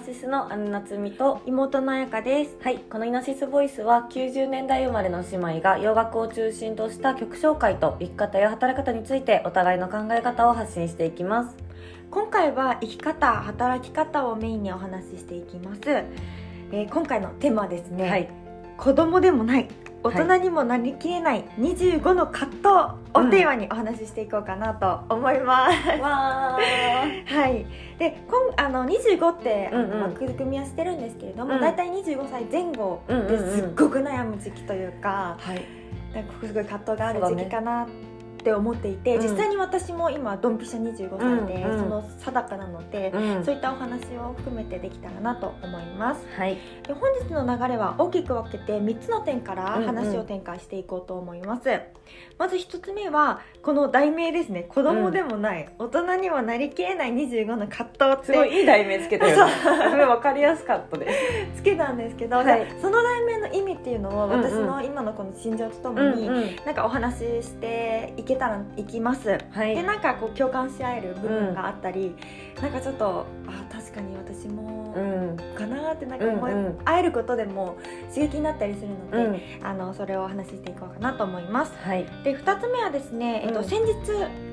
ノシスの姉夏美と妹の彩香です。はいこのイノシスボイスは90年代生まれの姉妹が洋楽を中心とした曲紹介と生き方や働き方についてお互いの考え方を発信していきます。今回は生き方働き方をメインにお話ししていきます、えー今回のテーマはですね、はい。子供でもない大人にもなりきれない25の葛藤をテーマにお話ししていこうかなと思います、わー はい。で今あの25ってあのうんうん。枠組みはしてるんですけれども、うん。大体25歳前後うんうんうん。ですっごく悩む時期というか、はい。なんかすごい葛藤がある時期かなって思っていて、うん。実際に私も今ドンピシャ25歳で、うんうん。その定かなので、うん。そういったお話を含めてできたらなと思います。はい。で本日の流れは大きく分けて3つの点からうんうん。話を展開していこうと思います、まず1つ目はこの題名ですね。子供でもない、大人にもなりきれない25の葛藤って。すごいいい題名つけたよねすごいわかりやすかったです。つけたんですけど、はい。その題名の意味っていうのをうんうん。私の今のこの心情とともに、うんうん。なんかお話ししていけたらいきます、はい。でなんかこう共感し合える部分があったり、なんかちょっとあ確かに私もうん。かなってなんか思い、うんうん。会えることでも刺激になったりするので、うん。あのそれをお話ししていこうかなと思います。はい。で2つ目はですね、えっと、うん先日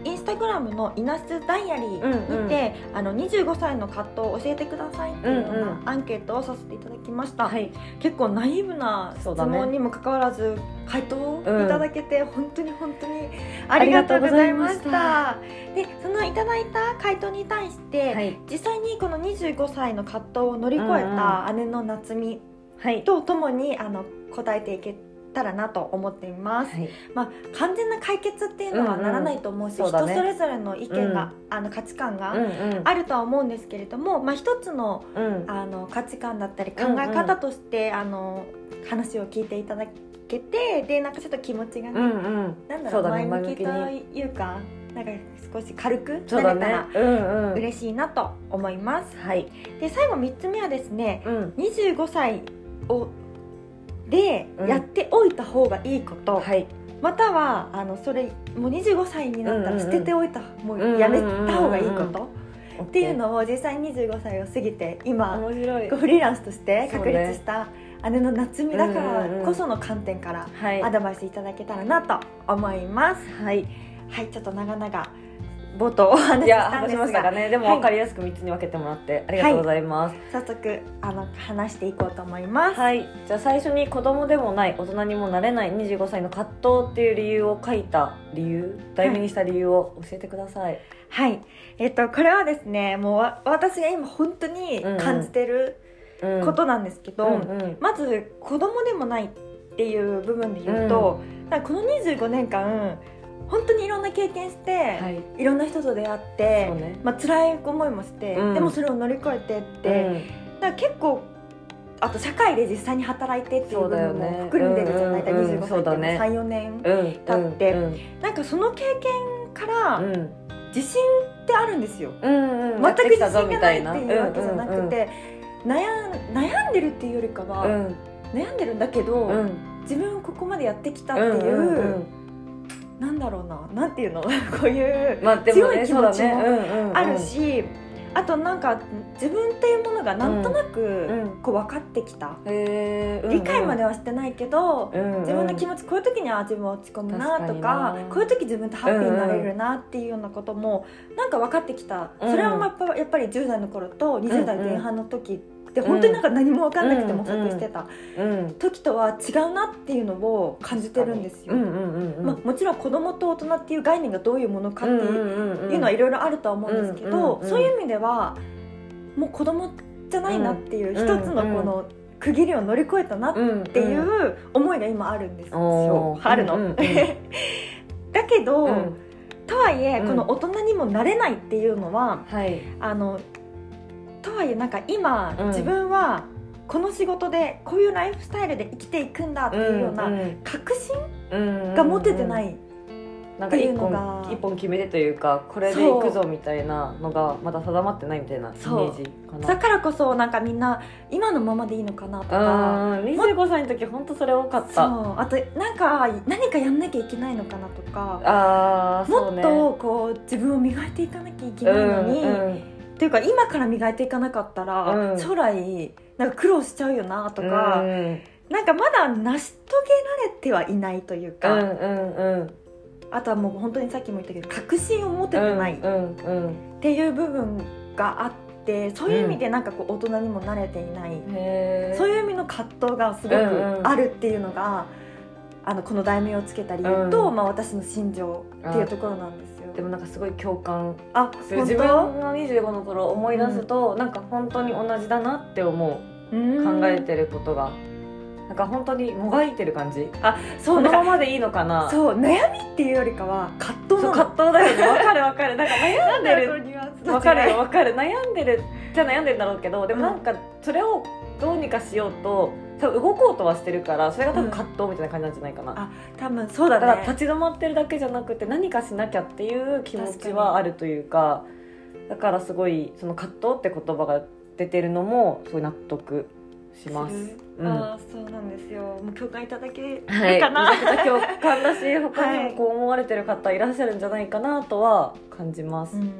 インスタグラムのイナスダイアリーにて、あの25歳の葛藤を教えてくださいっていうよううんうなアンケートをさせていただきました、はい。結構ナイーブな質問にもかかわらず回答をうん。いただけて本当に本当にありがとうございました。あでそのいただいた回答に対して、はい。実際にこの25歳の葛藤を乗り越えた姉の夏美はい。とともにあの答えていけたらなと思っています、はい。まあ、完全な解決っていうのはうんうん。ならないと思うし、そうだね。人それぞれの意見が、あの価値観がうんうん。あるとは思うんですけれども、まあ、一つのうん。あの価値観だったり考え方として、あの話を聞いていただけてでなんかちょっと気持ちがね、うんうん。なんだろうね前向きと前いうかなんか少し軽くなれたらうんうん。嬉しいなと思います。はい。で最後3つ目はですねうん。25歳をでうん。やっておいた方がいいこと、はい。またはあのそれもう25歳になったら捨てておいた、もうやめた方がいいこと。っていうのを実際に25歳を過ぎて今面白い。フリーランスとして確立した姉の夏美だからうんうんうんこその観点からはい。アドバイスいただけたらなと思います。はい。はい、ちょっと長々冒頭お話ししたんです話しましたががね。でもはい。分かりやすく3つに分けてもらってありがとうございます。早速あの話していこうと思います。はい、じゃあ最初に子供でもない大人にもなれない25歳の葛藤っていう理由を書いた理由題名にした理由を教えてください、はい、えっとこれはですねもうわ私が今本当に感じてるうんことなんですけど、うんうん。まず子供でもないっていう部分で言うと、なんかこの25年間本当にいろんな経験して、はい。い、ろんな人と出会ってね。まあ辛い思いもして、うん。でもそれを乗り越えてって、だから結構あと社会で実際に働いてっていう部分も含んでるじゃない、そうだよね大体25歳ってそうだね。34年、うんうん立ってうんなんかその経験からうん。自信ってあるんですよ、うんうん。全く自信がみないっていうわけじゃなくて、悩ん悩んでるっていうよりかは、うん。悩んでるんだけど、うん。自分ここまでやってきたっていう、うんうんうん。なんだろうななんていうの？こういう強い気持ちもうんうんうんあとなんか自分っていうものがなんとなくん。こう分かってきた、理解まではしてないけど、自分の気持ちこういう時には自分落ち込むなとかこういう時自分ってハッピーになれるなっていうようなこともなんか分かってきた、うん。それはまあやっぱやっぱり10代の頃と20代前半の時ってん本当になんか何も分かんなくて模索してたうん。時とは違うなっていうのを感じてるんですよ。まあ、もちろん子供と大人っていう概念がどういうものかっていう,、うんのはいろいろあるとは思うんですけど、そういう意味ではもう子供じゃないなっていう一つのこの区切りを乗り越えたなっうんていう思いが今あるんですよ、あるの。だけど、うん。とはいえ、うん。この大人にもなれないっていうのははい。あのとはいえなんか今、うん。自分はこの仕事でこういうライフスタイルで生きていくんだっていうような確信が持ててないい、なんか一本一本決めてというかこれでいくぞみたいなのがまだ定まってないみたいなイメージかな。だからこそなんかみんな今のままでいいのかなとか。うん25歳の時本当それ多かっそう。たあとなんか何かやんなきゃいけないのかなとか。あね。もっとこう自分を磨いていかなきゃいけないのに、うんうんっていうか今から磨いていかなかったら、うん。将来なんか苦労しちゃうよなとうか、ん。なんかまだ成し遂げられてはいないというか、うんうんうん。あとはもう本当にさっきも言ったけど確信を持ててないっうんうんていう部分があってそういう意味でなんかこう大人にも慣れていない、へーそういう意味の葛藤がすごくうんうんあるっていうのが、あのこの題名をつけた理由と、うん。まあ、私の心情っていうところなんですよ。でもなんかすごい共感。あ自分の25の頃思い出すと、なんか本当に同じだなって思う。うん。考えてることが、なんか本当にもがいてる感じ？あそうのままでいいのかな？そう悩みっていうよりかは葛藤葛藤だよね。わかるわかる。なんか悩んでる。わかるよわかる。悩んでるじゃ悩んでるんだろうけどでもなんかそれをどうにかしようと多分動こうとはしてるからそれが多分葛藤みたいな感じなんじゃないかな、あ多分そうだね。だから立ち止まってるだけじゃなくて何かしなきゃっていう気持ちはあるというかだからすごいその葛藤って言葉が出てるのもすごい納得します。うん。ああそうなんですよ。もう共感いただけるはい、かな、めちゃくちゃ共感だし他にはいもこう思われてる方いらっしゃるんじゃないかなとは感じます。うん。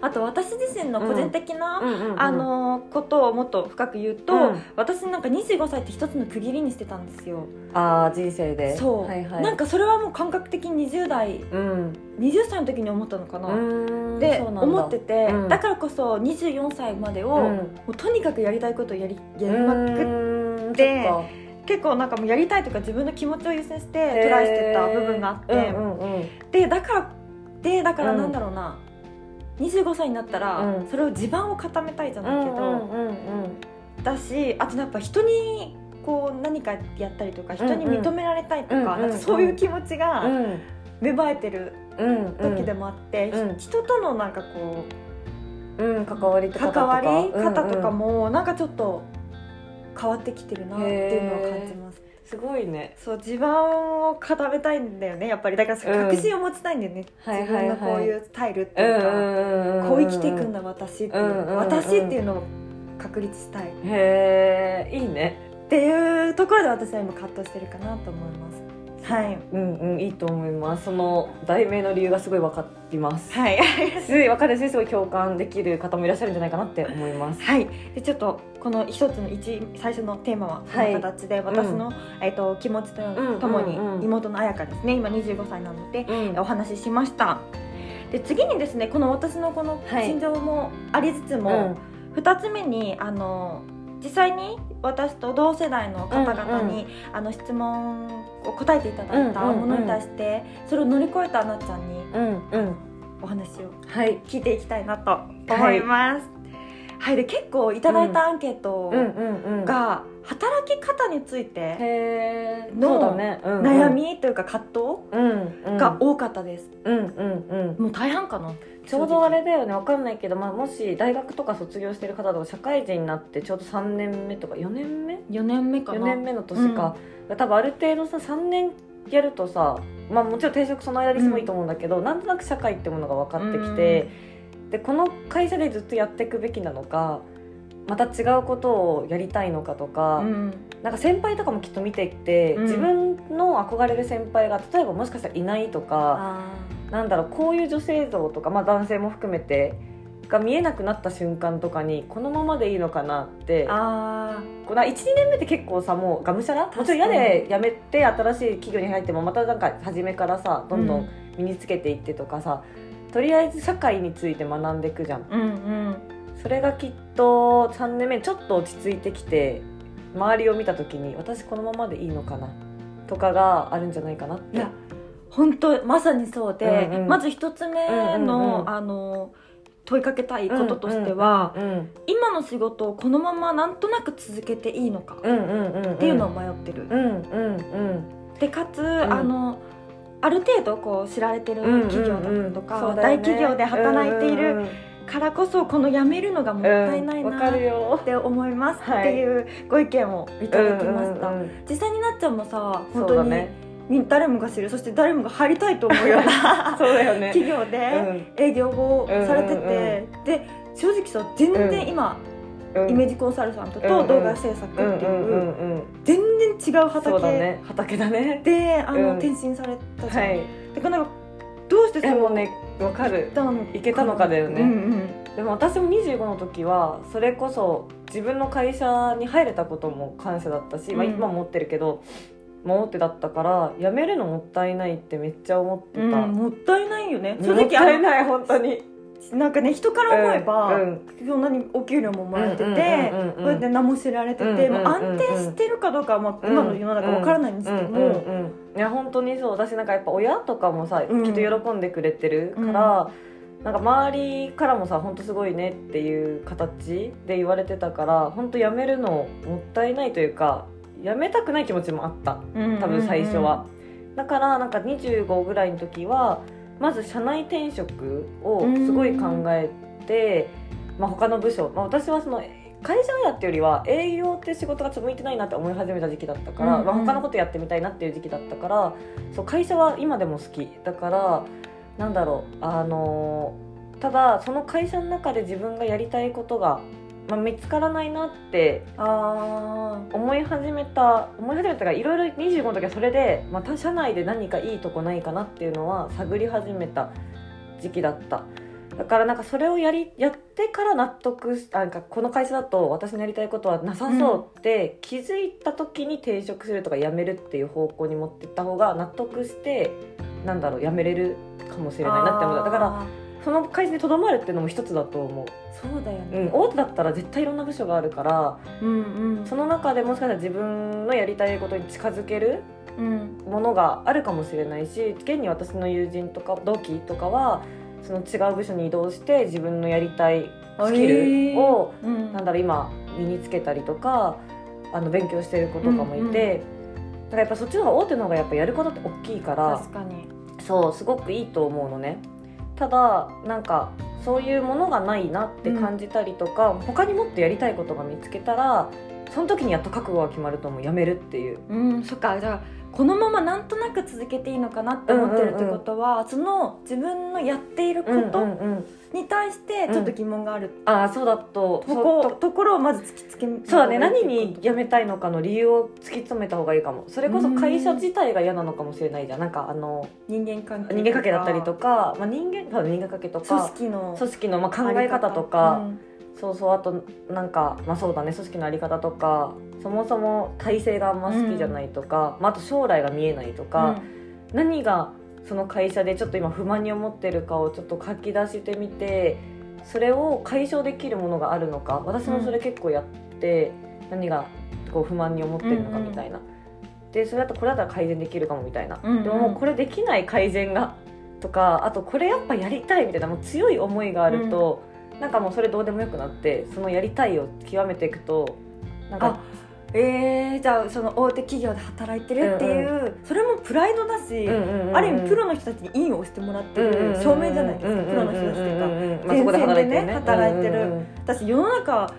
あと私自身の個人的な、あのことをもっと深く言うと、うん。私なんか25歳って一つの区切りにしてたんですよ。あー人生で。そう、はいはい、なんかそれはもう感覚的に20代うん。20歳の時に思ったのかな、うん。で思ってて、うん。だからこそ24歳までを、うん。もうとにかくやりたいことをやりやりまくっうん。てそっか。結構なんかもうやりたいとか自分の気持ちを優先してトライしてた部分があって、うんうんうん。でだからでだからうん。なんだろうな、25歳になったら、うん。それを地盤を固めたいじゃないけど、うんうんうんだしあとやっぱ人にこう何かやったりとか人に認められたいとか,、うんうんなんかそういう気持ちうがん。芽生えてるうんうん。時でもあって、うん。人とのなんかこうん関わりとか関わり方とかももなんかちょっと変わってきてるなっていうのを感じます。すごいね。そう地盤を固めたいんだよねやっぱり。だからうん。確信を持ちたいんだよね、はい自分のこういうスタイルってうんいうか、うんうん。こう生きていくんだ私っていう、うんうんうん私っていうのを確立したい。っへえいいね。ていうところで私は今葛藤してるかなと思いますはいうんうんいいと思います。その題名の理由がすごい分かります。はい。すごい分かるしすごい共感できる方もいらっしゃるんじゃないかなって思います。はい。でちょっとこの一つの一最初のテーマはこの形で、私の、えっと気持ちとうんともにうんうん妹の彩香ですね。今25歳なので、うん。お話ししました。で次にですねこの私のこのはい。心情もありつつも、2つ目にあの実際に私と同世代の方々に、あの質問を答えていただいたうんうんうん。ものに対して、それを乗り越えたあなっちゃんにうんうん。お話をはい。聞いていきたいなと思います。はい、で結構いただいたアンケートうん。うんうんが働き方についての悩みというか葛うんうん。藤が多かったです。うんうんうん。もう大半かな。ちょうどあれだよねわかんないけど、まあ、もし大学とか卒業してる方とか社会人になってちょうど3年目とか4年目？4年目かな。4年目の年か、多分ある程度さ3年やるとさ、まあ、もちろん転職その間にしてもいいと思うんだけど、なんとなく社会ってものが分かってきて、でこの会社でずっとやっていくべきなのかまた違うことをやりたいのかとか、うん。なんか先輩とかもきっと見ていて、うん。自分の憧れる先輩が例えばもしかしたらいないとか、あなんだろうこういう女性像とか、まあ、男性も含めてが見えなくなった瞬間とかにこのままでいいのかなってー。あこうな12年目って結構さもうがむしゃら？もちろん嫌で辞めて新しい企業に入ってもまたなんか初めからさどんどん身につけていってとかさ、とりあえず社会について学んでいくじゃん。ーうんうん。それがきっと3年目にちょっと落ち着いてきて周りを見た時に私このままでいいのかなとかがあるんじゃないかなって本当まさにそうで、うんうん。まず一つ目の、うんうんうん。あの問いかけたいこととしては、うん今の仕事をこのままなんとなく続けていいのかうんうんうんっていうのを迷ってる、うんうんうんでかつ、あのある程度こう知られてる企業だとか、そうだよね。大企業で働いていうんるからこそこの辞めるのがもったいないなっかるよ。て思いますはいっていうご意見をいただきました、うんうんうん実際になっちゃんもさそ本当に、ねみ誰もが知るそして誰もが入りたいと思うような そうだよね。企業で営業をされてて、で正直さ全然今、イメージジコンサルタントうんうんと動画制作っていう,、うんうんうんうん全然違うそうだ畑ね。畑だね。であの、うん。転身されたじゃん、はい。だからなんかどうしてそうえもうねわかる。いけたのかだよね。うんうん、でも私も25の時はそれこそ自分の会社に入れたことも感謝だったし、まあ、うん。今も持ってるけど、もうってだったから辞めるのもったいないってめっちゃ思ってた、うんもったいないよね。正もったいない本当に。のなんかね人から思えば、うんそんなにお給料ももらえてて、うんうんうんうんこうやって名も知られてて、うんうんうんうん。もう安定してるかどうかは、まあ、今の世の中わからないんですけども、うんうんうん。いや本当にそう。私なんかやっぱ親とかもさ、うん。きっと喜んでくれてるから、なんか周りからもさ本当すごいねっていう形で言われてたから本当辞めるのもったいないというか辞めたくない気持ちもあった。多分最初は、だからなんか25ぐらいの時はまず社内転職をすごい考えて、まあ、他の部署、まあ、私はその会社をやってよりは営業って仕事がちょっと向いてないなって思い始めた時期だったから、うんうん。まあ、他のことやってみたいなっていう時期だったからそう会社は今でも好き。だからなんだろうあのーただその会社の中で自分がやりたいことが、まあ、見つからないなってあ思い始めた思い始めたがいろいろ25の時はそれで、まあ他社内で何かいいとこないかなっていうのは探り始めた時期だった。だからなんかそれをやりやってから納得なんかこの会社だと私のやりたいことはなさそうって気づいた時に転職するとか辞めるっていう方向に持っていった方が納得してなんだろう辞めれるかもしれないなって思った。だからその会社にとどまるっていうのも一つだと思う、そうだよね、うん、大手だったら絶対いろんな部署があるからうんうん。その中でもしかしたら自分のやりたいことに近づけるうん。ものがあるかもしれないし現に私の友人とか同期とかはその違う部署に移動して自分のやりたいスキルを、うん。なんだろう今身につけたりとかあの勉強してる子とかもいて、だからやっぱそっちの方が大手の方がやっぱやることって大きいから確かに。そうすごくいいと思うのねただなんかそういうものがないなって感じたりとか、他にもっとやりたいことが見つけたらその時にやっと覚悟が決まると思うやめるっていう。うんそっか。じゃあこのままなんとなく続けていいのかなって思ってるってことは、その自分のやっていることうんうんうん。に対してちょっと疑問がある。ああそうだととそうこところをまず突きつけそうだね何に辞めたいのかの理由を突き詰めた方がいいかも。それこそ会社自体が嫌なのかもしれないじゃん。なんかあの人間関係人間関係だったりとか、まあ、人間人間関係と組か織の組織のまあ考え方とか、そうそうあとなんかまあそうだね組織のあり方とかそもそも体制があんま好きじゃないとか、まあ、あと将来が見えないとか、何がその会社でちょっと今不満に思ってるかをちょっと書き出してみてそれを解消できるものがあるのか私もそれ結構やって、何がこう不満に思ってるのかみたいな、でそれだとこれだったら改善できるかもみたいな、うんうん。でももうこれできない改善がとかあとこれやっぱやりたいみたいなもう強い思いがあると、なんかもうそれどうでもよくなってそのやりたいを極めていくとなんかあえー、じゃあその大手企業で働いてるっていう、それもプライドだし、うんうんうんある意味プロの人たちにいいを押してもらってる証明じゃないですか、プロの人たちっていうか、まあ、そこで働いてるね。働いてる。うんうん私世の中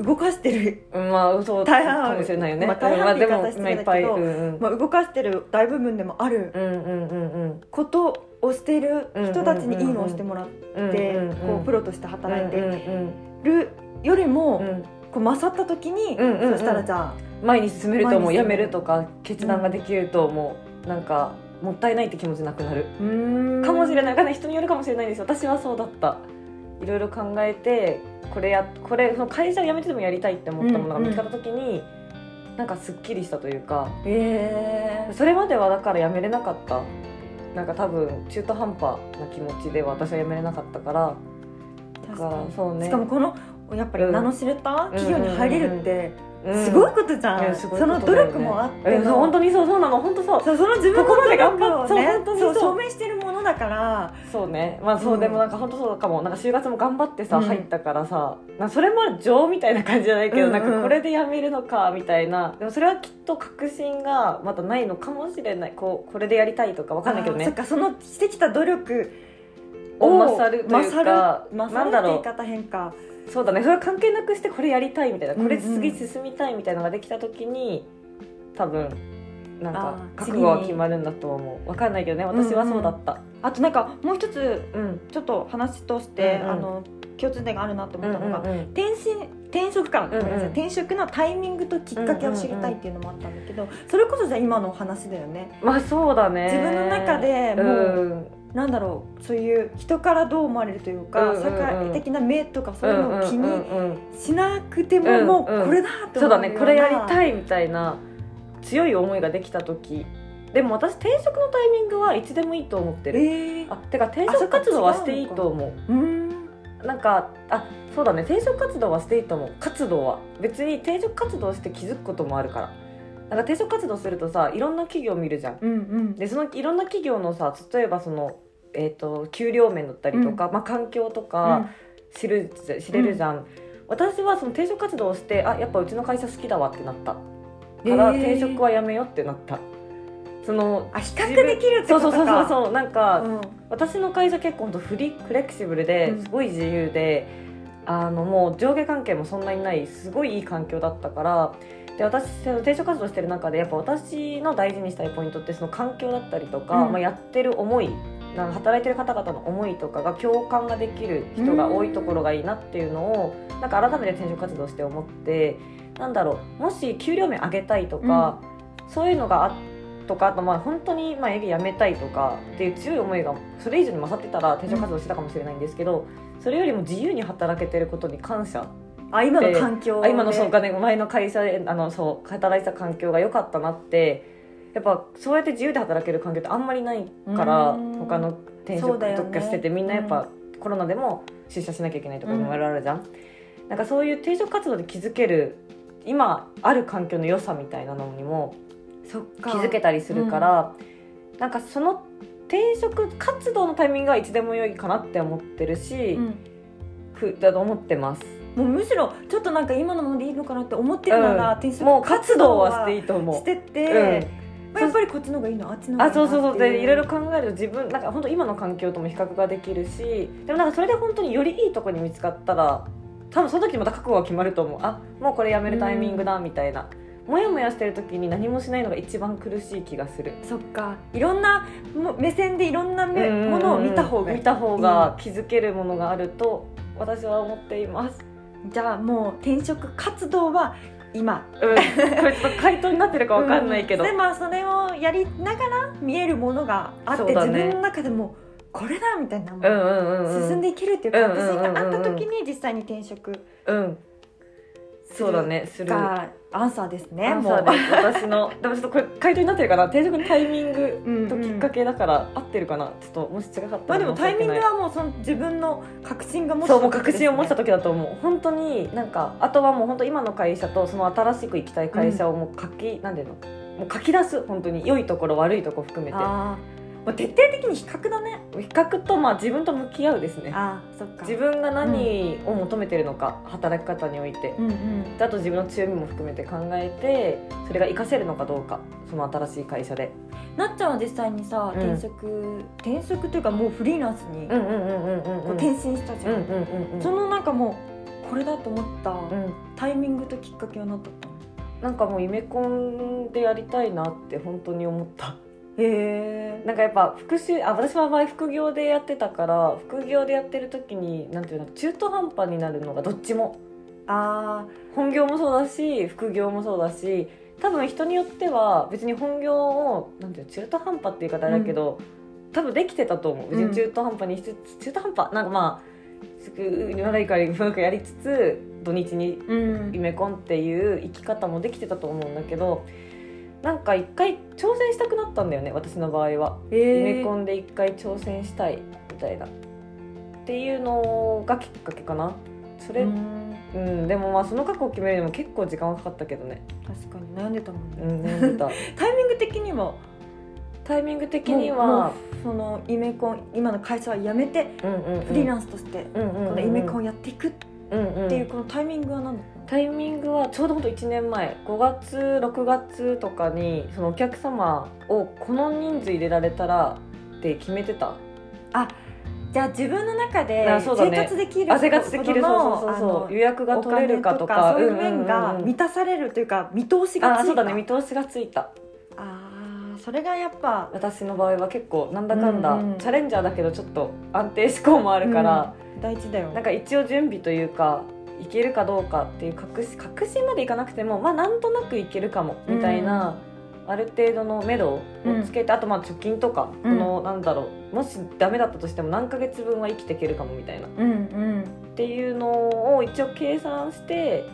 動かしてる、うんまあそう大半かもしれないよね、まあ大半って言い方うんまあ失礼だけどでもまあうんうん。まあ、動かしてる大部分でもあるうんうんうん。ことをしている人たちにいいのを押してもらっうんて、こうプロとして働いてるよりも、うん。こう勝った時に、そしたらじゃあ前に進めると思うやめるとか決断ができると思う、なんかもったいないって気持ちなくなる。かもしれない。かんない人によるかもしれないんですよ。私はそうだった。いろいろ考えてこれやこれその会社を辞めてでもやりたいって思ったものが見つかった時に、なんかすっきりしたというか。えそれまではだから辞めれなかったなんか多分中途半端な気持ちでは私は辞めれなかったからだからそうね。しかもこのやっぱりうん。名の知れた企業に入れるってうんすごいことじゃん、その努力もあって本当にそうそうなの本当そう。そうその自分のここまで頑そう証明してるだから。そうね。まあそう、うん。でもなんか本当そうかも。なんか就活も頑張ってさ、うん。入ったからさなそれも情みたいな感じじゃないけど、うんうんなんかこれで辞めるのかみたいな。でもそれはきっと確信がまだないのかもしれない。こうこれでやりたいとかわかんないけどね。そっか。そのしてきた努力をを勝るというか勝るって言い方変か。そうだね。それは関係なくしてこれやりたいみたいな。これ次進みたいみたいなのができた時に多分なんか覚悟は決まるんだと思う。わかんないけどね私はそうだった。あとなんかもう一つうんちょっと話として、うんうん。あの共通点があるなとうん思ったのが、うんうん転身転職から、んうん。転職のタイミングときっかけを知りたいっていうのもあったんだけど、それこそじゃあ今のお話だよね。まあそうだね。自分の中でもう、うん。なんだろうそういう人からどう思われるというか、うんうんうん。社会的な目とかそういうのを気にうんうんうんうんしなくても、うんもうこれだってそうだねこれやりいたいみたいな強い思いができた時。でも私転職のタイミングはいつでもいいと思ってる、えー、あてか転職活動はしていいと思う。うーんなんかあそうだね。転職活動はしていいと思う。活動は。別に転職活動して気づくこともあるから。なんか転職活動するとさいろんな企業を見るじゃん。うんうん。でそのいろんな企業のさ例えばその、えー、と給料面だったりとか、まあ、環境とか知る知れるじゃん、私はその転職活動をしてあやっぱうちの会社好きだわってなったから、転職はやめようってなった。そのあ比較できるってことか。そうそうそうそうなんか、うん。私の会社結構ほんとフリフレキシブルでうん。すごい自由で、あのもう上下関係もそんなにないすごいいい環境だったからで私その転職活動してる中でやっぱ私の大事にしたいポイントってその環境だったりとか、うん。まあ、やってる思いなんか働いてる方々の思いとかが共感ができる人が多いところがいいなっていうのをなんか改めて転職活動して思ってなんだろうもし給料面上げたいとか、そういうのがあとかあとまあ本当にまあ営業辞めたいとかっていう強い思いがそれ以上に勝ってたら転職活動してたかもしれないんですけど、それよりも自由に働けてることに感謝。あ今の環境今のそうかね前の会社であのそう働いてた環境が良かったなってやっぱそうやって自由で働ける環境ってあんまりないからうん。他の転職とかしてて、みんなやっぱ、コロナでも出社しなきゃいけないとかもいろいろあるじゃん、なんかそういう転職活動で気づける今ある環境の良さみたいなのにもそっか。気づけたりするから、なんかその転職活動のタイミングはいつでも良いかなって思ってるし、うん。ふだと思ってます。もうむしろちょっとなんか今のままでいいのかなって思ってるなら、うん。転職もう活動はしていいと思う。してて、まあ、やっぱりこっちの方がいいのあっちの方がいいのあそうそうそう。でいろいろ考えると自分なんか本当今の環境とも比較ができるしでもなんかそれで本当によりいいとこに見つかったら多分その時また覚悟が決まると思う。あもうこれやめるタイミングだみたいな、もやもやしてる時に何もしないのが一番苦しい気がする。そっか。いろんなも目線でいろんなものを見た方が見た方が気づけるものがあると私は思っています。じゃあもう転職活動は今。うん、これちょっと回答になってるかわかんないけど、うん。でまあそれをやりながら見えるものがあって、ね。自分の中でもこれだみたいなもうんのうんうんうん。進んでいけるっていう確信があった。うんうんうんうん時に実際に転職。うん。そうだね。する。がアンサーですねもう。私の。でもちょっとこれ回答になってるかな。転職のタイミングうんときっかけだから合ってるかな。ちょっともし違かったらまあでもタイミングはもうその自分の確信が持ないそうもう確信を持った時だと思う。本当になんかあとはもう本当今の会社とその新しく行きたい会社をもう書き、なんていうの？もう書き出す。本当に良いところ悪いところ含めてあーもう徹底的に比較だね。比較とまあ自分と向き合うですね。あーそっか。自分が何を求めてるのか、働き方において。うんうん。であと自分の強みも含めて考えてそれが活かせるのかどうかその新しい会社で。なっちゃんは実際にさうん。転職、転職というかもうフリーランスに転身したじゃん、うんうんうんうん。そのなんかもうこれだと思ったうん。タイミングときっかけは何だったの？なんかもうイメコンでやりたいなって本当に思ったへえなんかやっぱ復習あ私は場合副業でやってたから副業でやってる時になんていうの中途半端になるのがどっちも。あ本業もそうだし副業もそうだし多分人によっては別に本業をなんていうの中途半端って言い方だけど、多分できてたと思う。別に中途半端にしつつ、中途半端なんかまあすぐ悪いからうまくやりつつ土日にーうんイメコンっていう生き方もできてたと思うんだけどなんか一回挑戦したくなったんだよね私の場合は、イメコンで一回挑戦したいみたいな。っていうのがきっかけかな。それ、ううんんでもまあその覚悟を決めるのも結構時間はかかったけどね、確かに悩んでたもんうね、ん、悩んでた。タイミング的には？タイミング的にはうそのイメコン今の会社は辞めてフリーランスとしてうんうんうんうん。このイメコンをやっていくっうんうん。ていうこのタイミングは何だったの？タイミングはちょうどほんと1年前。5月6月とかにそのお客様をこの人数入れられたらって決めてた。じゃあ自分の中で生活できるあ生活できるそうそうそう予約が取れるかとおか金そういう面が満たされるというか見通しがついた。あそうだね。見通しがついたそれがやっぱ私の場合は結構なんだかんだ、うんうん。チャレンジャーだけどちょっと安定志向もあるから、大事だよ。なんか一応準備というかいけるかどうかっていう確信確信までいかなくてもまあなんとなくいけるかもみたいな、ある程度の目処をつけて、あとまあ貯金とか、うん。このなんだろうもしダメだったとしても何ヶ月分は生きていけるかもみたいな。っうんうん。ていうのを一応計算して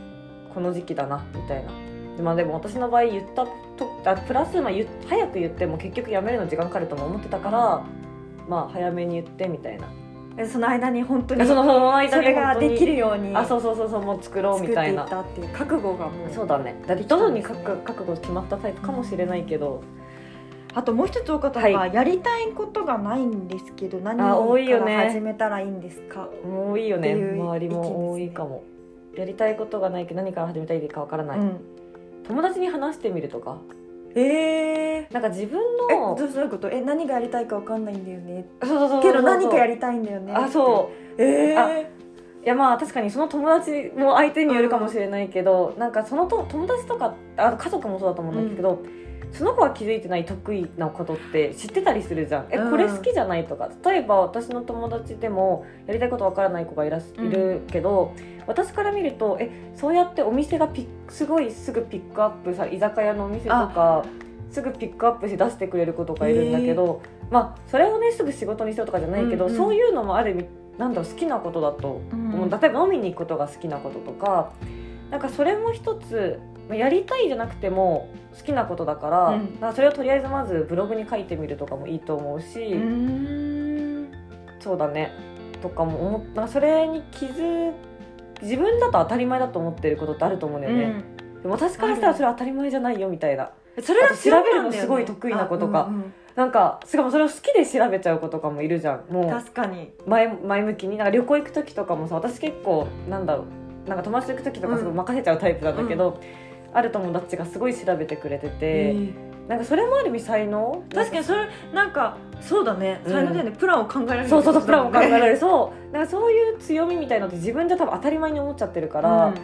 この時期だなみたいな。でまあ、でも私の場合言ったとあプラスまあ早く言っても結局やめるの時間かかるとも思ってたから、まあ早めに言ってみたいな。でその間に本当にその間にそれができるようにあそうそうそうそうもう作ろう作っていっみたいなたっていう覚悟がもう。そうだね。だってどのに覚覚悟決まったタイプかもしれないけど、あともう一つ多かったのが、やりたいことがないんですけど何あ多いよね。から始めたらいいんですか、もういいよね。っていう周りも多いかも、やりたいことがないけど何から始めたらいいかわからない、うん友達に話してみるとか。えー、なんか自分えのどういうこと？え何がやりたいかわかんないんだよね。そうそうそうけど何かやりたいんだよねあそう。えあー、いやまあ確かにその友達も相手によるかもしれないけど、なんかそのと友達とかあ家族もそうだと思うんだけど、その子は気づいてない得意なことって知ってたりするじゃん。えうん。これ好きじゃないとか。例えば私の友達でもやりたいことわからない子がいらいるけど、私から見るとえそうやってお店がピッすごいすぐピックアップさ居酒屋のお店とかすぐピックアップして出してくれる子とかいるんだけど、まあそれをねすぐ仕事にしようとかじゃないけど、うんうん。そういうのもある意味なんだろう好きなことだとう。ん。思う、例えば飲みに行くことが好きなこととかなんかそれも一つまあやりたいじゃなくても好きなことだから,、うん。なんかそれをとりあえずまずブログに書いてみるとかもいいと思うし、そうだね。とかも思っそれに気づ自分だと当たり前だと思ってることってあると思うんだよね、でも私からしたらそれは当たり前じゃないよみたいなうん、それが強みなんだよ、ね、あと調べるのすごい得意な子とか。あうんうん。なんかしかもそれを好きで調べちゃう子とかもいるじゃん。もう確かに。前前向きに。なんか旅行行く時とかもさ私結構なんだろう。なんか友達と行く時とかすごい任せちゃうタイプなんだけど、ある友達がすごい調べてくれてて、なんかそれもある意味才能？確かにそれなんかそうだね。うん。才能だよね、プランを考えられる。そうそうそうプランを考えられる。るそう。なんかそういう強みみたいのって自分じゃ多分当たり前に思っちゃってるか、から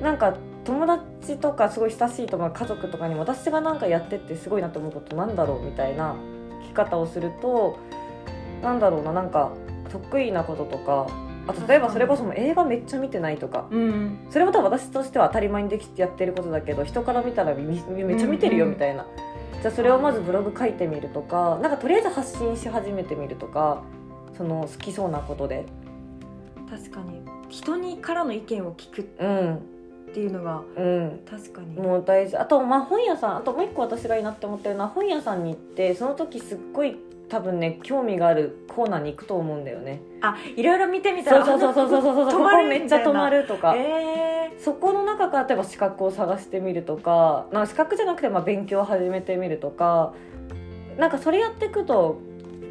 なんか友達とかすごい親しい友達家族とかにも私がなんかやってってすごいなと思うことなんだろうみたいな聞き方をするとなんだろうななんか得意なこととかあと例えばそれこそ映画めっちゃ見てないとか。うん。それも多分私としては当たり前にできてやってることだけど人から見たらみめっちゃ見てるようんうんみたいな、じゃあそれをまずブログ書いてみるとかなんかとりあえず発信し始めてみるとかその好きそうなことで。確かに。人にからの意見を聞くっうんていうのがうん。確かに、もう大事。あとまあ本屋さん。あともう一個私がいいなって思ってるのは本屋さんに行ってその時すっごい多分ね興味があるコーナーに行くと思うんだよね。あいろいろ見てみたらそうそうそうそうそうそうそう止ここめっちゃ止まるるとか、えそこの中から例えば資格を探してみるとかなんか資格じゃなくてまあ勉強を始めてみるとかなんかそれやっていくと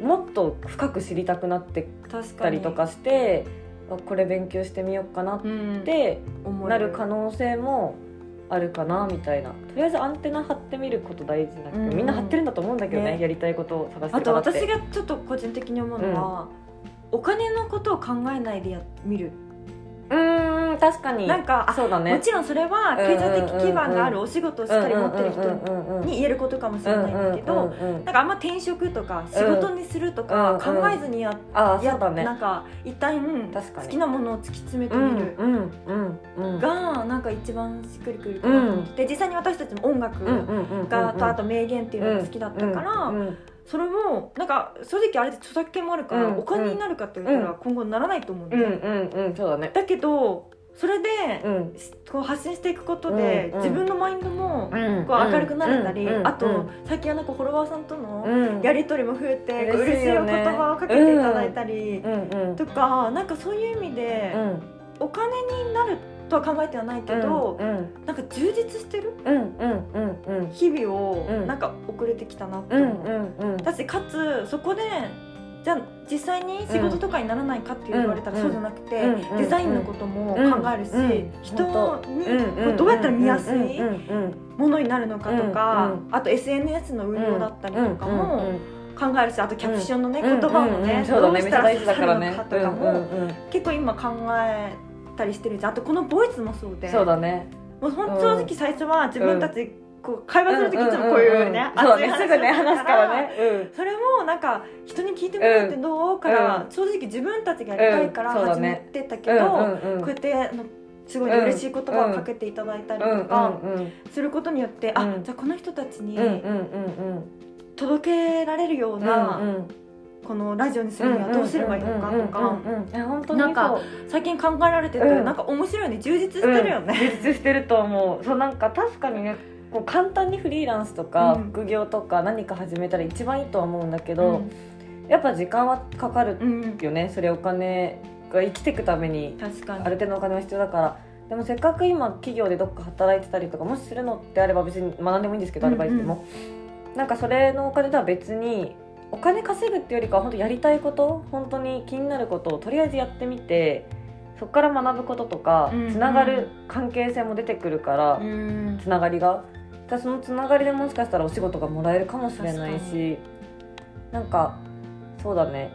もっと深く知りたくなってたりとかしてあこれ勉強してみようかなっうんてなる可能性もあるかなみたいな。とりあえずアンテナ張ってみること大事だけど、うんうん。みんな張ってるんだと思うんだけどねね。やりたいことを探してあと私がちょっと個人的に思うのは、お金のことを考えないでや見る、うーん確かに。なんかあそうだね。もちろんそれは経済的基盤があるお仕事をしっかり持ってる人に言えることかもしれないんだけど、なんかあんま転職とか仕事にするとか考うんえずにや,、うだね。なんか一旦好きなものを突き詰めてうんみる。がなんか一番しっくりくるかなと思って、で実際に私たちも音楽が、とあと名言っていうのが好きだったから、それもなんか正直あれで著作権もあるから、うんお金になるかって言ったら今後ならないと思うんだよ、うんうんうんそうだね。だけどそれで、うん。こう発信していくことで、自分のマインドもうん。こう明るくなれたり、あと、うん最近はなんかフォロワーさんとのうん。やり取りも増えて、こう嬉しいよね。嬉しいお言葉をかけていただいたり、とかなんかそういう意味で、うん。お金になるとは考えてはないけど、うんなんか充実してる？うんうんうんうん。日々をうん。なんか遅れてきたなってうん思う。うんうん。だしかつそこでじゃあ実際に仕事とかにならないかって言われたらうんそうじゃなくて、うんデザインのことも考えるし、うんうん人本にどうやったら見やすいうんうんものになるのかとか、うんあと SNS の運用だったりとかもうんうん考えるしあとキャプションのね、うん言葉もね、どうしたら刺さるのかとかも、うんうんうん。結構今考えたりしてるしあとこのボイスもそうで。そうだね。もう本当正直最初は自分たちこう会話する時いつもこういうね、そうだ熱い話ねすぐね話すからね。それもなんか人に聞いてもらってどうから、うん。正直自分たちがやりたいから始めねてたけど、こうやってあのすごい嬉しい言葉をかけていただいたりうんとかすることによって、あうん。じゃあこの人たちに届けられるよううんな、うんうんこのラジオにするにはどうすればいいのかとか。なんか最近考えられてて、うんなんか面白いね。充実してるよね、うん充実してると思う。そうなんか確かにねこう簡単にフリーランスとかうん。副業とか何か始めたら一番いいとは思うんだけうど、ん。やっぱ時間はかかるうん。よねそれお金が生きていくために確かに。ある程度のお金は必要だから。でもせっかく今企業でどっか働いてたりとかもしするのってあれば別に学んでもいいんですけどアルバイトでも、なんかそれのお金とは別にお金稼ぐっていうよりかは本当やりたいこと本当に気になることをとりあえずやってみてそこから学ぶこととかうんうん。つながる関係性も出てくるから、うん。つながりが。そのつながりでもしかしたらお仕事がもらえるかもしれないしなんかそうだね。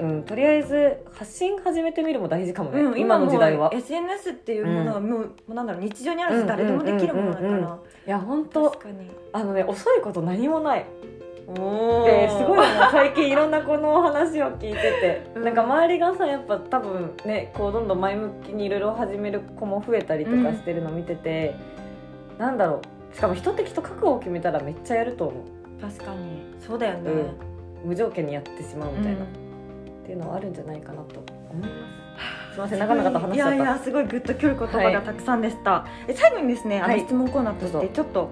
うんとりあえず発信始めてみるも大事かもね、うん、今の時代は。SNS っていうものはもう,、もうなんだろう日常にあるし誰でもできるものだから、うんうんうんうんいや本当あのね遅いこと何もない。おですごいね最近いろんなこの話を聞いてて、うん。なんか周りがさやっぱ多分ねこうどんどん前向きにいろいろ始める子も増えたりとかしてるの見てて、なんだろう。しかも人ってきっと覚悟を決めたらめっちゃやると思う。確かに。そうだよね、無条件にやってしまうみたいな、っていうのはあるんじゃないかなと思います。すいません長々と話しちゃった。いやいやすごいグッとくる言葉がたくさんでした、え最後にですねあのはい。質問コーナーとしてちょっと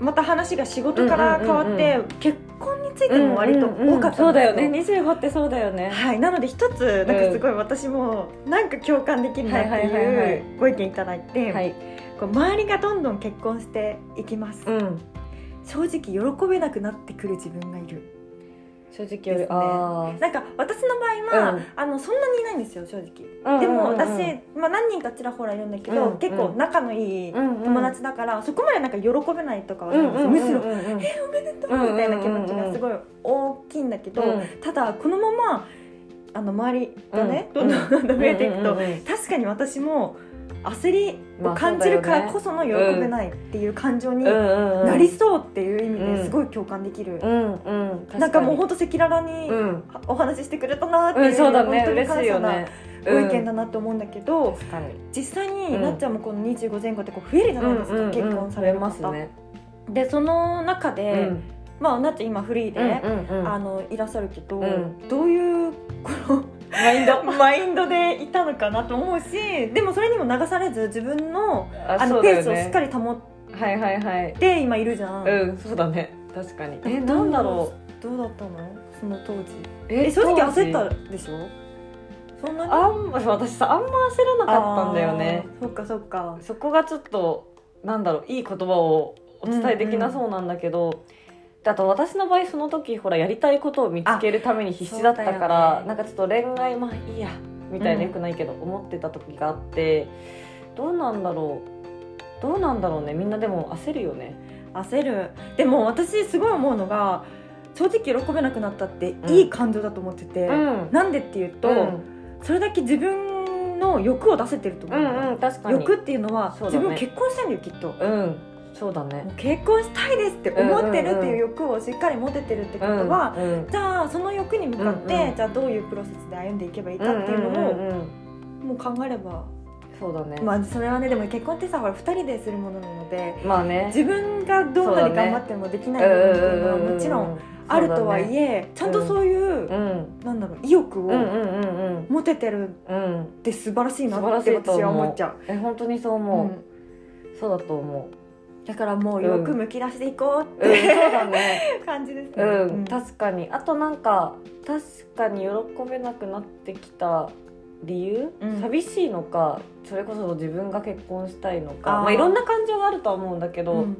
また話が仕事から変わって、結婚についても割と多かったそうだよね。25ってそうだよね。はい、なので一つなんかすごい私もなんか共感できるなってはいうご意見いただいて、周りがどんどん結婚していきます、うん。正直喜べなくなってくる自分がいる正直より、ですね。あなんか私の場合は、うん。あのそんなにいないんですよ正直、あでも私、まあ、何人かちらほらいるんだけど、うん結構仲のいい友友達だから、そこまでなんか喜べないとかはない。んですよ、むしろ、うんうん。うんえおめでとうみたいな気持ちがすごい大きいんだけど、うん。ただこのままあの周りがね、うん。どんどんどんどん増えていくと、うんうんうんうん。確かに私も焦りをまあ感じるからこその喜べないっていう感情にうんうんうん。なりそうっていう意味うんですごい共感できる、うんうん。なんかもうほ本当赤裸々にうん。お話ししてくれたなっていう、うんそうだね。本当に感謝なね。ご意見だなと思うんだけど、実際にうん。なっちゃんもこの25前後ってこう増えるじゃないですか、うんうんうん結婚されますね。でその中で、うん。まあなっちゃん今フリーで、うんうん。あのいらっしゃるけど、うん。どういうこのマインド。マインドでいたのかなと思うしでもそれにも流されず自分のああの、そうだよペースをしっかねり保っはいはいはい。て今いるじゃん、うんそうだね。確かに。えなんだろうどうだったのその当時。ええ正直焦ったでしょ？そんなに？あんま私さあんま焦らなかったんだよね。そっかそっか。そこがちょっとなんだろういい言葉をお伝えできなそうなんだけど、であと私の場合その時ほらやりたいことを見つけるために必死だったから、よね。なんかちょっと恋愛まあいいやみたいなうんよくないけど思ってた時があってどうなんだろう。どうなんだろうね。みんなでも焦るよね。焦る。でも私すごい思うのが正直喜べなくなったっていい感情だと思ってて、うん。なんでっていうと、うん。それだけ自分の欲を出せてると思ううの、んうん欲っていうのは、ね。自分結婚したいんだよきっと。うんそうだね。結婚したいですって思ってるっていう欲をしっかり持ててるってことは、うんうんじゃあその欲に向かって、うんうん。じゃあどういうプロセスで歩んでいけばいいかっていうのを、んんうん。もう考えれば。そうだね。まあそれはねでも結婚ってさほら2人でするものなのでまあね。自分がどんなに頑張ってもできない部分っていうのはもちろんあるとはいえ、ちゃんとそういう、うん。なんだろう意欲をうんうんうんうん。持ててるうんって素晴らしいなって私は思っちゃう。え本当にそうう。思う、ん。そうだと思うだからもう欲むき出していこうっうん、そうて、だね。感じですね。うん、確かに。あとなんか確かに喜べなくなってきた理由、うん。寂しいのかそれこそ自分が結婚したいのか。まあ、いろんな感情があるとは思うんだけど、うん。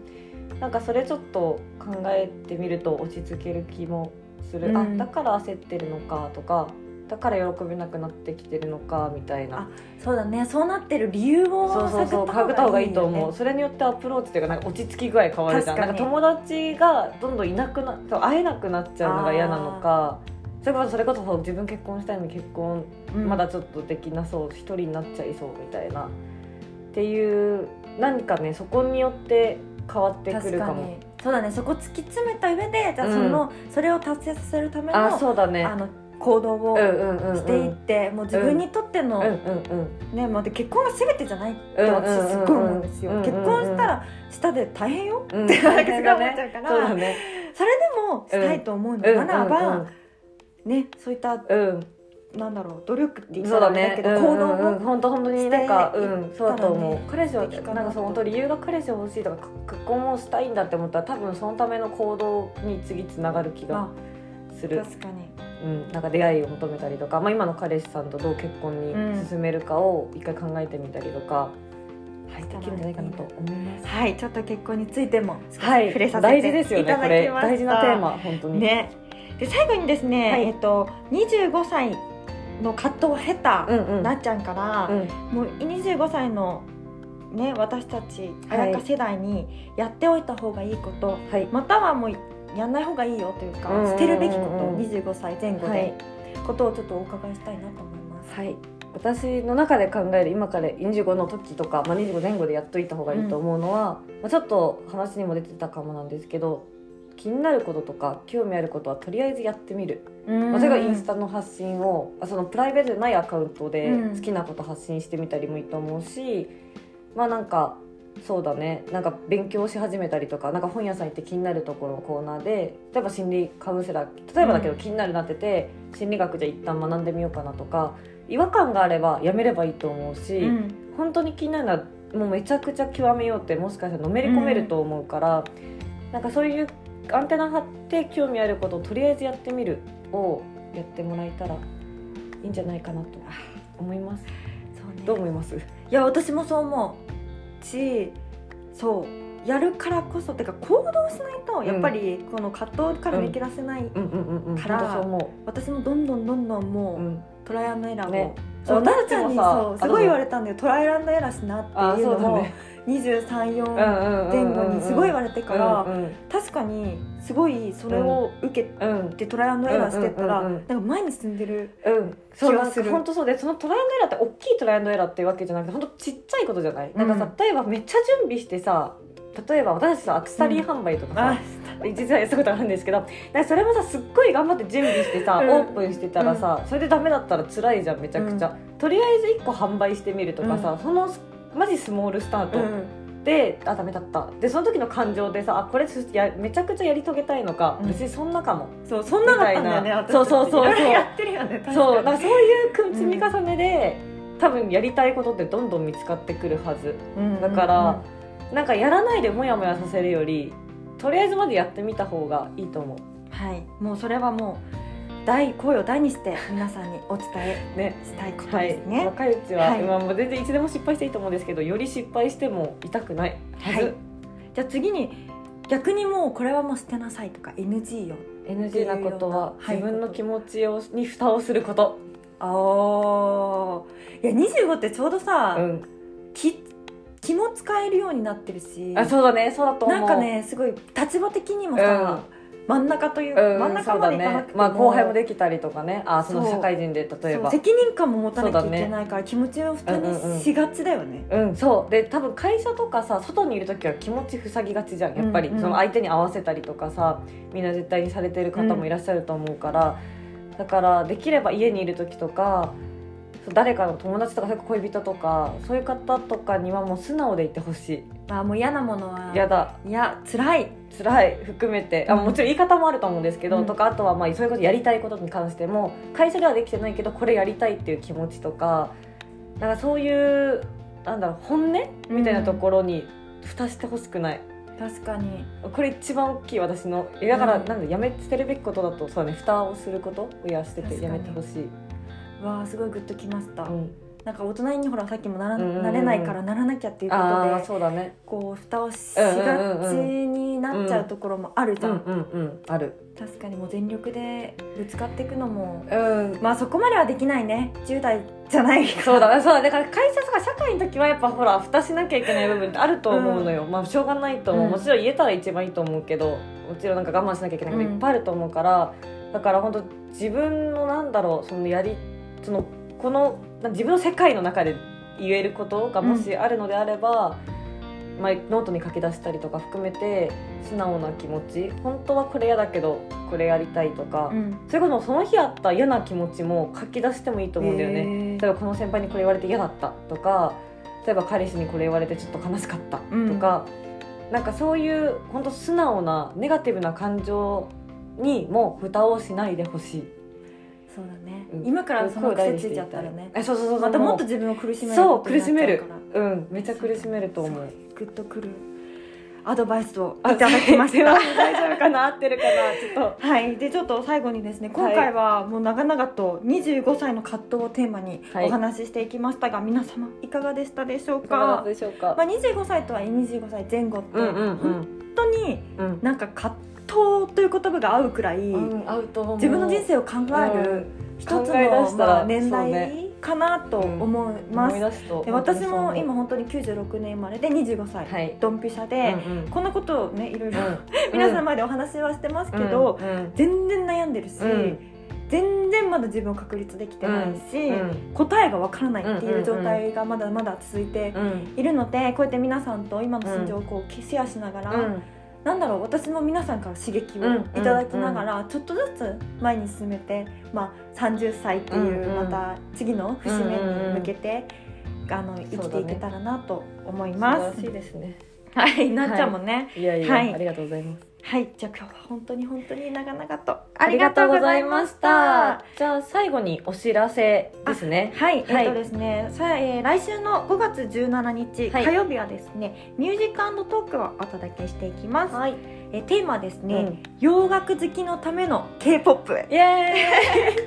なんかそれちょっと考えてみると落ち着ける気もする、うん。あだから焦ってるのかとかだから喜べなくなってきてるのかみたいな。そうだね。そうなってる理由をそうそう探そう。ったかった方がいいと思う。それによってアプローチというかなんか落ち着き具合変わるじゃん。なんか友達がどんどんいなくな会えなくなっちゃうのが嫌なのか。それこそそれこそ自分結婚したいのに結婚うん。まだちょっとできなそう一人になっちゃいそうみたいな。っていう何かねそこによって変わってくるかも。そうだね。そこ突き詰めた上でじゃあその、それを達成させるためのあそうだね。あの行動をしていって、もう自分にとっての、ねまあ、で結婚が全てじゃないって私すっごい思うんですよ、結婚したら下で大変よ、うんってなん。かすごい思っちゃうからね。それでもしたいと思うの。ならば、うん。ねそういったうん。うんなんだろう努力って言ったらだけど、行動も、本当本当になんかしていうん。そうだと思う。った彼氏はななんかそう本当理由が彼氏欲しいとかか結婚をしたいんだって思ったら多分そのための行動に次つながる気があする。確かにうん、なんか出会いを求めたりとか、まあ、今の彼氏さんとどう結婚に進めるかを一回考えてみたりとか、はい、できるんじゃないかなと思います。はいちょっと結婚についてもはい、触れさせ大事ですよね。これ大事なテーマ本当に。ねで最後にですね、はいえっと25歳の葛藤を経たうんうん。なっちゃんから、うんもう25歳のね私たちはい綾香世代にやっておいた方がいいこと、はい。またはもうやんない方がいいよというか、うんうんうんうん。捨てるべきこと25歳前後で、はい。ことをちょっとお伺いしたいなと思います。はい。私の中で考える今から25の時とか、まあ、25前後でやっといた方がいいと思うのは、まあ、ちょっと話にも出てたかもなんですけど気になることとか興味あることはとりあえずやってみる。まあ、それがインスタの発信をあそのプライベートじゃないアカウントでうん。好きなこと発信してみたりもいいと思うし、まあなんかそうだね。なんか勉強し始めたりとかなんか本屋さん行って気になるところのコーナーで例えば心理カウンセラー例えばだけどうん。気になるなってて、心理学じゃ一旦学んでみようかなとか違和感があればやめればいいと思うし、うん。本当に気になるのはもうめちゃくちゃ極めようってもしかしたらのめり込めると思うから、なんかそういうアンテナ張って興味あることをとりあえずやってみるをやってもらえたらいいんじゃないかなと思います。そうね。どう思います？いや私もそう思うしそうやるからこそてか行動しないとやっぱりこの葛藤から抜け出せない。から私もどんどんどんどんもう。トライアンドエラーを、ねそう私私たちもさすごい言われたんだよ。トライアンドエラーしなってあいうのも、そうだね。234うんうん前後にすごい言われれてから、確かにすごいそれを受けうん。てトライアンドエラーしてったら、なんか前に進んでる気がする。本当そうでそのトライアンドエラーって大きいトライアンドエラーっていうわけじゃなくて本当ちっちゃいことじゃない、なんかさ例えばめっちゃ準備してさ例えば私たちさアクセサリー販売とかさ、実はやったことあるんですけどそれもさすっごい頑張って準備してさ、うん。オープンしてたらさ、それでダメだったら辛いじゃんめちゃくちゃ、とりあえず1個販売してみるとかさ、そのマジスモールスタート、うん。であダメだった。でその時の感情でさあこれすやめちゃくちゃやり遂げたいのか、うん。別にそんなかも。そうそんなのだったそうそうそうそう。やってるよねそうなんかそういう積み重ねで、多分やりたいことってどんどん見つかってくるはず。うん。だから、なんかやらないでモヤモヤさせるよりとりあえずまでやってみた方がいいと思はい。もうそれはもう大声を大にして皆さんにお伝えうね。したいことはいですね、若いうちは、はい。今も全然いつでも失敗していいと思うんですけどより失敗しても痛くないはず、はい。じゃあ次に逆にもうこれはもう捨てなさいとか NG よ NG なことははい。自分の気持ちをに蓋をすること、ああいや25ってちょうどさ、うん、気気も使えるようになってるしあそうだね。そうだと思う。なんかねすごい立場的にもさ、真ん中という、うん、真ん中までいかなくても、ね。まあ後輩もできたりとかね。あその社会人で例えば。責任感も持たなきゃいけないから気持ちを負担うんうんうんしがちだよね、うん、そう。で多分会社とかさ外にいる時は気持ち塞ぎがちじゃんやっぱり、うんうん。その相手に合わせたりとかさみんな絶対にされてる方もいらっしゃると思うから、だからできれば家にいる時とか誰かの友達とか恋人とかそういう方とかにはもう素直でいてほしい。あーもう嫌なものはやだ。いや辛い。辛い含めて。あうん。もちろん言い方もあると思うんですけど、うん。とかあとはまあそういうことやりたいことに関しても会社ではできてないけどこれやりたいっていう気持ちとかなんかそういうなんだろう本音みたいなところに蓋してほしくない、確かに。これ一番大きい私の。えだから、うん。なんだやめ捨てるべきことだとそうだね蓋をすることをやしててやめてほしい、わあすごいグッときました、うん、なんか大人にほらさっきもなら、うんうんうん。なれないからならなきゃっていうことでそうだね。こう蓋をしがちになっちゃうところもあるじゃん、うんうんうん。ある。確かにもう全力でぶつかっていくのもうん。まあそこまではできないね。10代じゃないから。そうだそうだだから会社とか社会の時はやっぱほら蓋しなきゃいけない部分ってあると思うのよ、まあしょうがないと思う、うん。もちろん言えたら一番いいと思うけどもちろんなんか我慢しなきゃいけないこといっぱいあると思うから、だから本当自分のなんだろうそのやりそのこのな自分の世界の中で言えることがもしあるのであれば、まあ、ノートに書き出したりとか含めて素直な気持ち。本当はこれ嫌だけどこれやりたいとか、うん。それこそその日あった嫌な気持ちも書き出してもいいと思うんだよね。例えばこの先輩にこれ言われて嫌だったとか例えば彼氏にこれ言われてちょっと悲しかったとか、なんかそういう本当素直なネガティブな感情にも蓋をしないでほしい、そうだね、うん。今からその癖ついちゃったらね。えそうそうそうまたもっとう自分を苦しめるそう苦しめる。うんめっちゃ苦しめると思う。グッとくるアドバイスをあいただきました。大丈夫かな合ってるかなちょっと。はい、でちょっと最後にですね今回はもう長々と25歳の葛藤をテーマにはいお話ししていきましたが、皆様いかがでしたでしょういかまあ、25歳とはいえ25歳前後ってうんうんうん本当にうん。なんか葛藤という言葉が合うくらい、自分の人生を考える一つのまあ年代かなと思います。で私も今本本当に96年生まれで25歳、はい。ドンピシャで、こんなことをねいろいろ、うん。皆さんの前でお話はしてますけど、うん。うん。全然悩んでるし、うん。全然まだ自分を確立できてないし、うん。答えがわからないっていう状うんうんうん態がまだまだ続いてうんいるのでこうやって皆さんと今の心情をこうシェアしながら、うんなんだろう私も皆さんから刺激をうんいただきながら、ちょっとずつ前に進めて、まあ、30歳っていうまた次の節目に向けて、あの生きていけたらなと思います。素晴らしいですね。はい、なっちゃんもね、いやいや、はい。ありがとうございますはい、じゃあ今日は本当に本当に長々とあありがとうございましたた。じゃあ最後にお知らせですね。はい、はいえっとですね、さえー来週の5月17日、はい火曜日はですね、ミュージックトークをお届けしていきます。はい。えーテーマはですね、うん。洋楽好きのための K-POP。イエ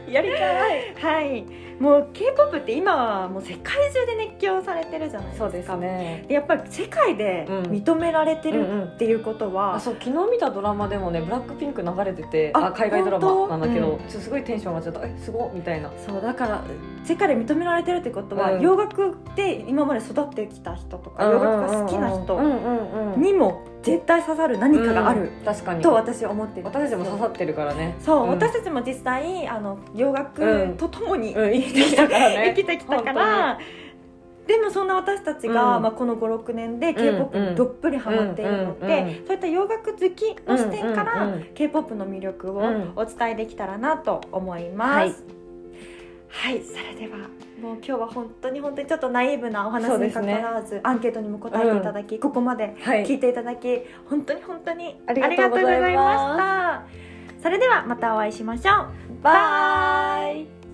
ーイ。やりたい。はい、もう K-POP って今はもう世界中で熱狂されてるじゃないですか。そうですね。でやっぱり世界でうん。認められてうんうるんっていうことは、あそう昨日見たドラマでもねブラックピンク流れててああ海外ドラマなんだけど、本ちょっとすごいテンション上がっちゃった。えすごっみたいな。そうだから世界で認められてるってことは、うん。洋楽で今まで育ってきた人とか、洋楽が好きな人うんうんうん。にも絶対刺さる何かがある、うん確かに。と私は思ってる。私たちも刺さってるからね。そう、うん。私たちも実際あの洋楽とともに、うん。生きてきたからね。生きてきたからでもそんな私たちが、うん。まあ、この56年でん。K p o p にどっぷりハマっているので、うん。うん。うん。そういった洋楽好きの視点から、k p o p の魅力をうん。お伝えできたらなと思います。はい。はい、それではもう今日は本当に本当にちょっとナイーブなお話にかかわらず、アンケートにも答えていただき、ここまではい。聞いていただき本当に本当にありがとうございます。ありがとうございました。それではまたお会いしましょう。バイ